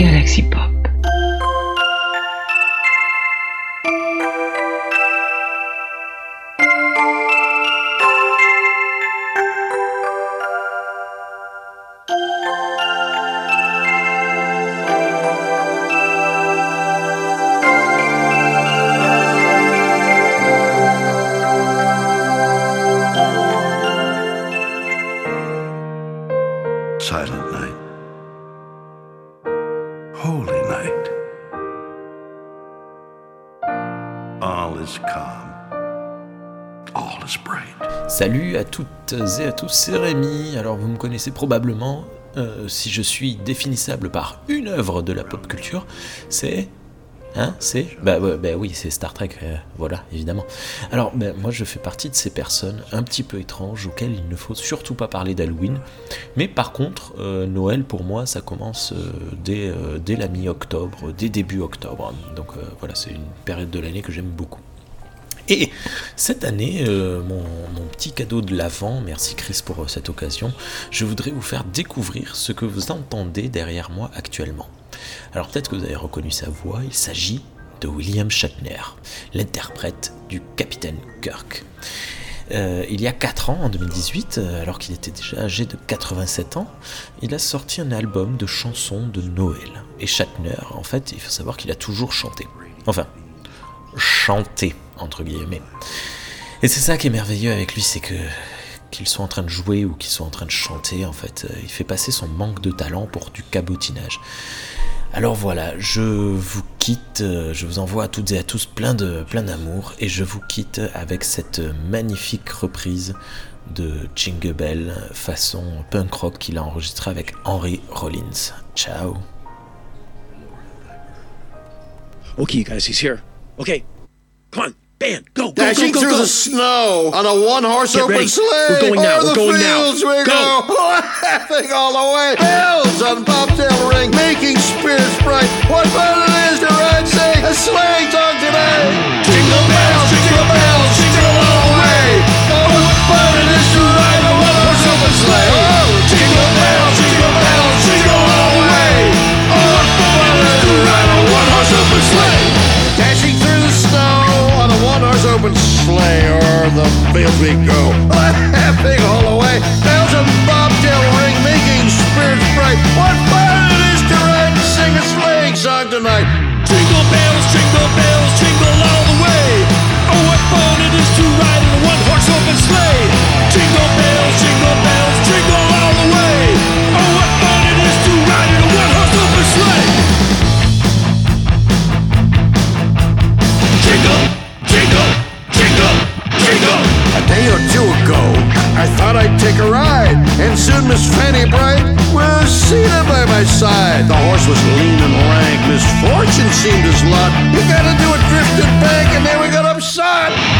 Galaxy Pop. Silent night. Holy night. All is calm. All is bright. Salut à toutes et à tous, c'est Rémi. Alors vous me connaissez probablement. euh, si je suis définissable par une œuvre de la pop culture, c'est Hein C'est? Bah, bah oui, c'est Star Trek, euh, voilà, évidemment. Alors, bah, moi, je fais partie de ces personnes un petit peu étranges auxquelles il ne faut surtout pas parler d'Halloween. Mais par contre, euh, Noël, pour moi, ça commence euh, dès, la mi-octobre, dès début octobre. Donc voilà, c'est une période de l'année que j'aime beaucoup. Et cette année, mon, mon petit cadeau de l'Avent, merci Chris pour cette occasion, je voudrais vous faire découvrir ce que vous entendez derrière moi actuellement. Alors peut-être que vous avez reconnu sa voix, il s'agit de William Shatner, l'interprète du capitaine Kirk. Euh, il y a 4 ans, en 2018, euh, alors qu'il était déjà âgé de 87 ans, il a sorti un album de chansons de Noël. Et Shatner, en fait, il faut savoir qu'il a toujours chanté. Enfin, chanté, entre guillemets. Et c'est ça qui est merveilleux avec lui, c'est que qu'il soit en train de jouer ou qu'il soit en train de chanter, en fait, euh, il fait passer son manque de talent pour du cabotinage. Alors voilà, je vous quitte, euh, je vous envoie à toutes et à tous plein de plein d'amour et je vous quitte avec cette magnifique reprise de Jingle Bell façon punk rock qu'il a enregistré avec Henry Rollins. Ciao. Okay, you guys, he's here. Okay, come on, band, go, go, Dashing go, go, through go. the snow on a one-horse open sleigh. We're going now. We're going now. fields laughing all the way. Bells on bobtail ring, making spirits bright. What fun it is to ride, sing a sleighing song today. Jingle bells, jingle bells, jingle all the way. Oh, what fun it is to ride a one-horse open sleigh. Oh, jingle bells, jingle bells, jingle all the way. Oh, what fun it is to ride a one-horse open sleigh. Dashing through the snow on a one-horse open sleigh, o'er the fields we go, laughing all Miss Bright was seated by my side. The horse was lean and rank, misfortune seemed his lot. He got into a drifted bank, and then we got upside.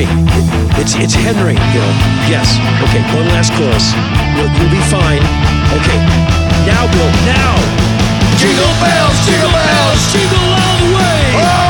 Me. It's it's Henry. Bill. Yes. Okay, one last chorus. You'll, you'll be fine. Okay. Now, Bill. Now. Jingle bells, jingle bells, Jingle all the way. Oh,